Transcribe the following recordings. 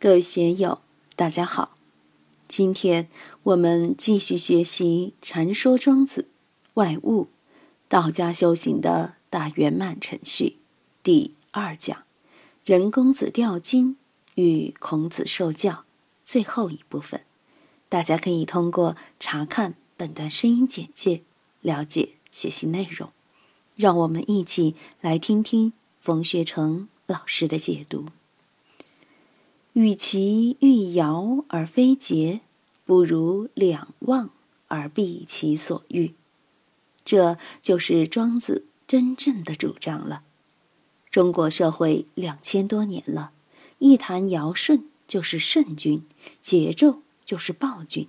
各位学友，大家好。今天我们继续学习《禅说庄子外物》，道家修行的大圆满程序第二讲：人公子钓金与孔子受教最后一部分。大家可以通过查看本段声音简介了解学习内容。让我们一起来听听冯学成老师的解读。与其欲尧而非桀，不如两忘而避其所欲。这就是庄子真正的主张了。中国社会两千多年了，一谈尧舜就是圣君，桀纣就是暴君，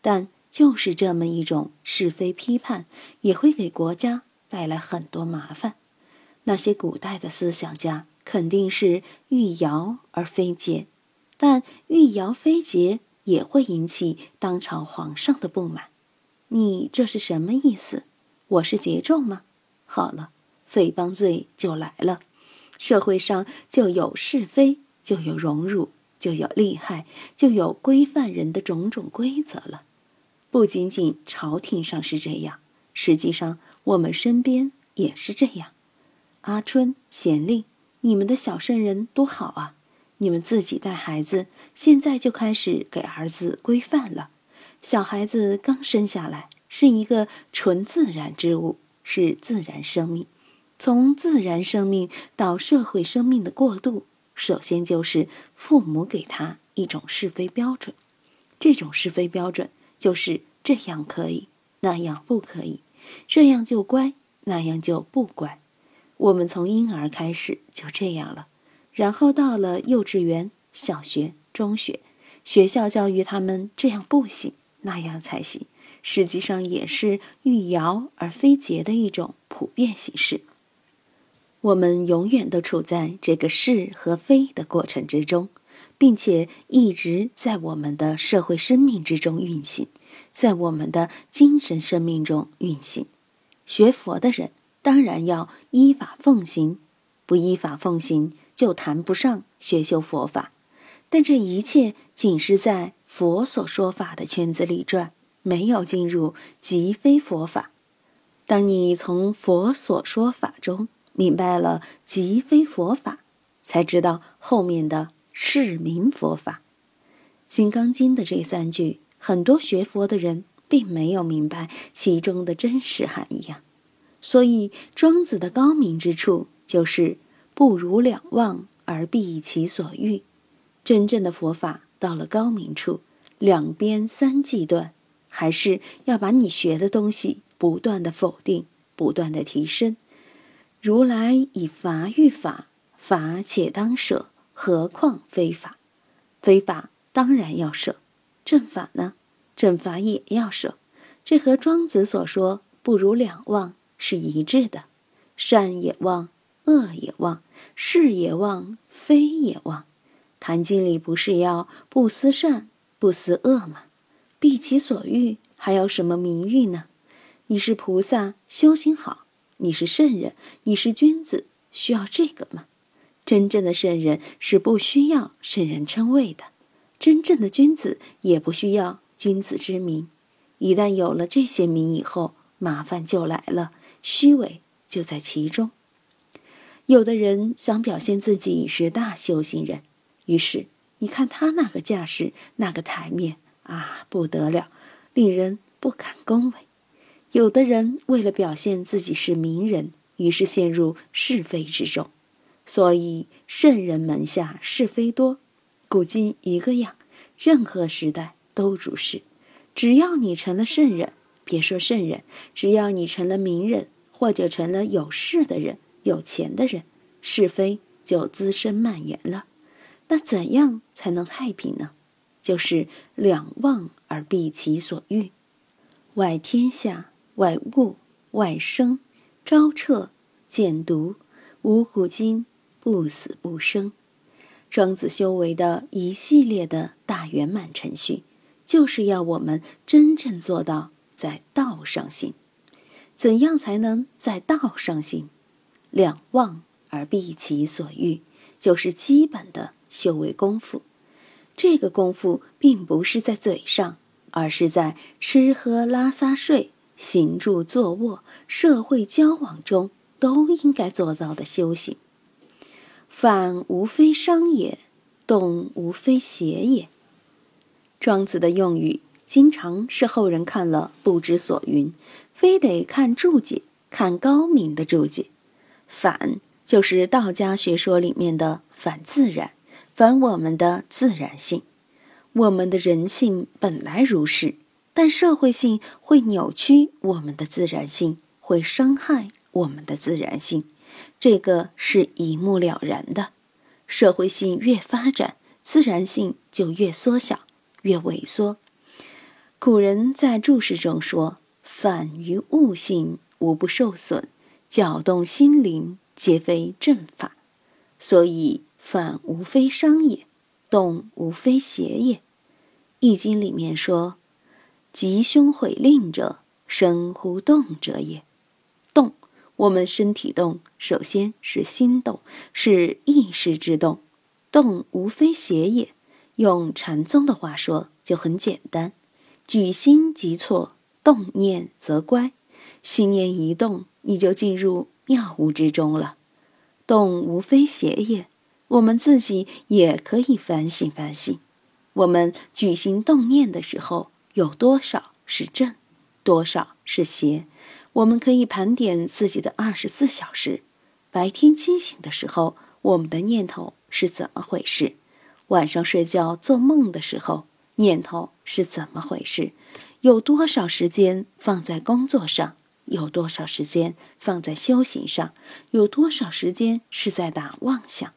但就是这么一种是非批判，也会给国家带来很多麻烦。那些古代的思想家肯定是欲尧而非桀。但欲摇非桀也会引起当朝皇上的不满，你这是什么意思？我是节纣吗？好了，诽谤罪就来了。社会上就有是非，就有荣辱，就有利害，就有规范人的种种规则了。不仅仅朝廷上是这样，实际上我们身边也是这样。阿春、贤令，你们的小圣人多好啊！你们自己带孩子，现在就开始给儿子规范了。小孩子刚生下来是一个纯自然之物，是自然生命。从自然生命到社会生命的过渡，首先就是父母给他一种是非标准。这种是非标准就是这样可以，那样不可以；这样就乖，那样就不乖。我们从婴儿开始就这样了。然后到了幼稚园、小学、中学，学校教育他们这样不行，那样才行。实际上也是欲摇而非结的一种普遍形式。我们永远都处在这个是和非的过程之中，并且一直在我们的社会生命之中运行，在我们的精神生命中运行。学佛的人当然要依法奉行，不依法奉行。就谈不上学修佛法，但这一切仅是在佛所说法的圈子里转，没有进入即非佛法。当你从佛所说法中明白了即非佛法，才知道后面的是名佛法。《金刚经》的这三句，很多学佛的人并没有明白其中的真实含义啊。所以，庄子的高明之处就是。不如两忘而避其所欲。真正的佛法到了高明处，两边三际断，还是要把你学的东西不断的否定，不断的提升。如来以法喻法，法且当舍，何况非法？非法当然要舍，正法呢？正法也要舍。这和庄子所说“不如两忘”是一致的。善也忘，恶也忘。是也忘，非也忘。谈经里不是要不思善，不思恶吗？避其所欲，还要什么名誉呢？你是菩萨，修行好；你是圣人，你是君子，需要这个吗？真正的圣人是不需要圣人称谓的，真正的君子也不需要君子之名。一旦有了这些名以后，麻烦就来了，虚伪就在其中。有的人想表现自己是大修行人，于是你看他那个架势、那个台面啊，不得了，令人不敢恭维。有的人为了表现自己是名人，于是陷入是非之中。所以圣人门下是非多，古今一个样，任何时代都如是。只要你成了圣人，别说圣人，只要你成了名人，或者成了有势的人。有钱的人，是非就滋生蔓延了。那怎样才能太平呢？就是两忘而避其所欲。外天下，外物，外生，招彻，见毒，无古今，不死不生。庄子修为的一系列的大圆满程序，就是要我们真正做到在道上行。怎样才能在道上行？两忘而避其所欲，就是基本的修为功夫。这个功夫并不是在嘴上，而是在吃喝拉撒睡、行住坐卧、社会交往中都应该做到的修行。反无非商也，动无非邪也。庄子的用语经常是后人看了不知所云，非得看注解，看高明的注解。反就是道家学说里面的反自然。反我们的自然性，我们的人性本来如是，但社会性会扭曲我们的自然性，会伤害我们的自然性，这个是一目了然的。社会性越发展，自然性就越缩小、越萎缩。古人在注释中说：“反于物性，无不受损；搅动心灵，皆非正法。”所以。反无非商也，动无非邪也。易经里面说：“吉凶毁令者，生乎动者也。”动，我们身体动，首先是心动，是意识之动。动无非邪也。用禅宗的话说，就很简单：举心即错，动念则乖。心念一动，你就进入妙无之中了。动无非邪也。我们自己也可以反省反省，我们举行动念的时候，有多少是正，多少是邪？我们可以盘点自己的二十四小时，白天清醒的时候，我们的念头是怎么回事？晚上睡觉做梦的时候，念头是怎么回事？有多少时间放在工作上？有多少时间放在修行上？有多少时间是在打妄想？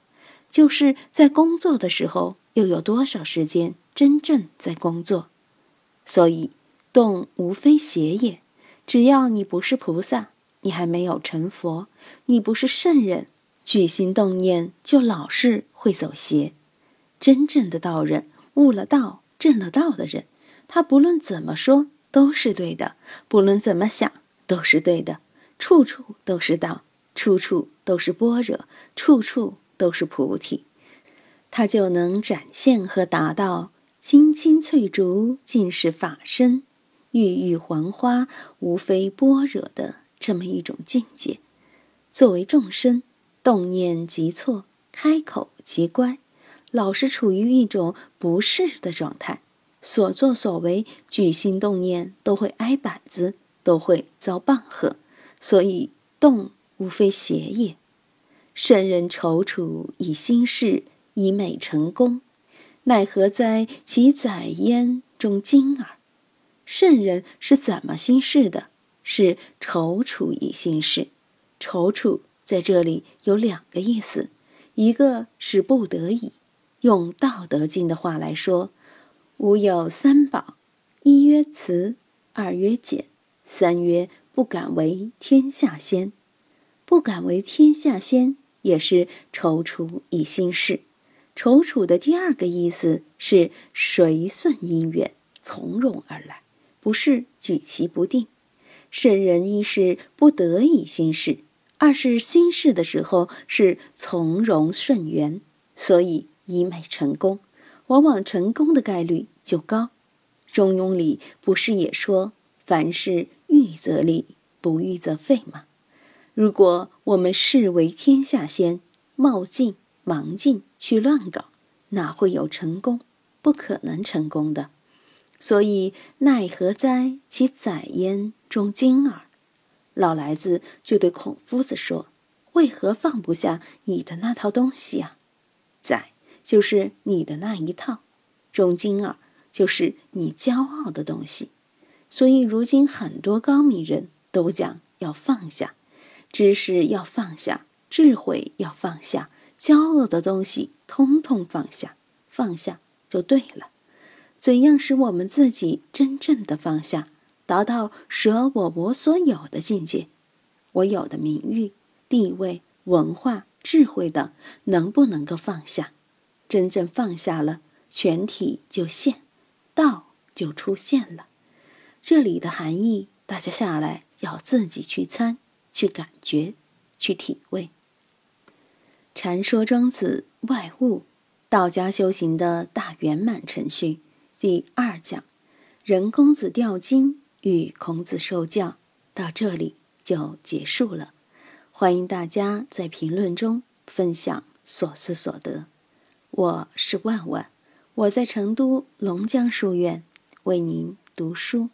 就是在工作的时候，又有多少时间真正在工作？所以，动无非邪也。只要你不是菩萨，你还没有成佛，你不是圣人，举心动念就老是会走邪。真正的道人，悟了道、证了道的人，他不论怎么说都是对的，不论怎么想都是对的，处处都是道，处处都是般若，处处。都是菩提，他就能展现和达到“青青翠竹尽是法身，郁郁黄花无非般若”的这么一种境界。作为众生，动念即错，开口即乖，老是处于一种不适的状态，所作所为、举心动念都会挨板子，都会遭棒喝。所以，动无非邪也。圣人踌躇以心事，以美成功，奈何哉？其宰焉中精耳。圣人是怎么心事的？是踌躇以心事。踌躇在这里有两个意思，一个是不得已。用《道德经》的话来说：“吾有三宝，一曰慈，二曰俭，三曰不敢为天下先。不敢为天下先。”也是踌躇以心事，踌躇的第二个意思是随顺因缘，从容而来，不是举棋不定。圣人一是不得已心事，二是心事的时候是从容顺缘，所以以美成功，往往成功的概率就高。中庸里不是也说凡事预则立，不预则废吗？如果我们视为天下先，冒进忙进去乱搞，哪会有成功？不可能成功的。所以奈何哉？其宰焉中精耳。老来子就对孔夫子说：“为何放不下你的那套东西啊？宰就是你的那一套，中精耳就是你骄傲的东西。所以如今很多高明人都讲要放下。”知识要放下，智慧要放下，骄傲的东西通通放下，放下就对了。怎样使我们自己真正的放下，达到舍我我所有的境界？我有的名誉、地位、文化、智慧等，能不能够放下？真正放下了，全体就现，道就出现了。这里的含义，大家下来要自己去参。去感觉，去体味。禅说庄子外物，道家修行的大圆满程序第二讲：人公子吊金与孔子受教，到这里就结束了。欢迎大家在评论中分享所思所得。我是万万，我在成都龙江书院为您读书。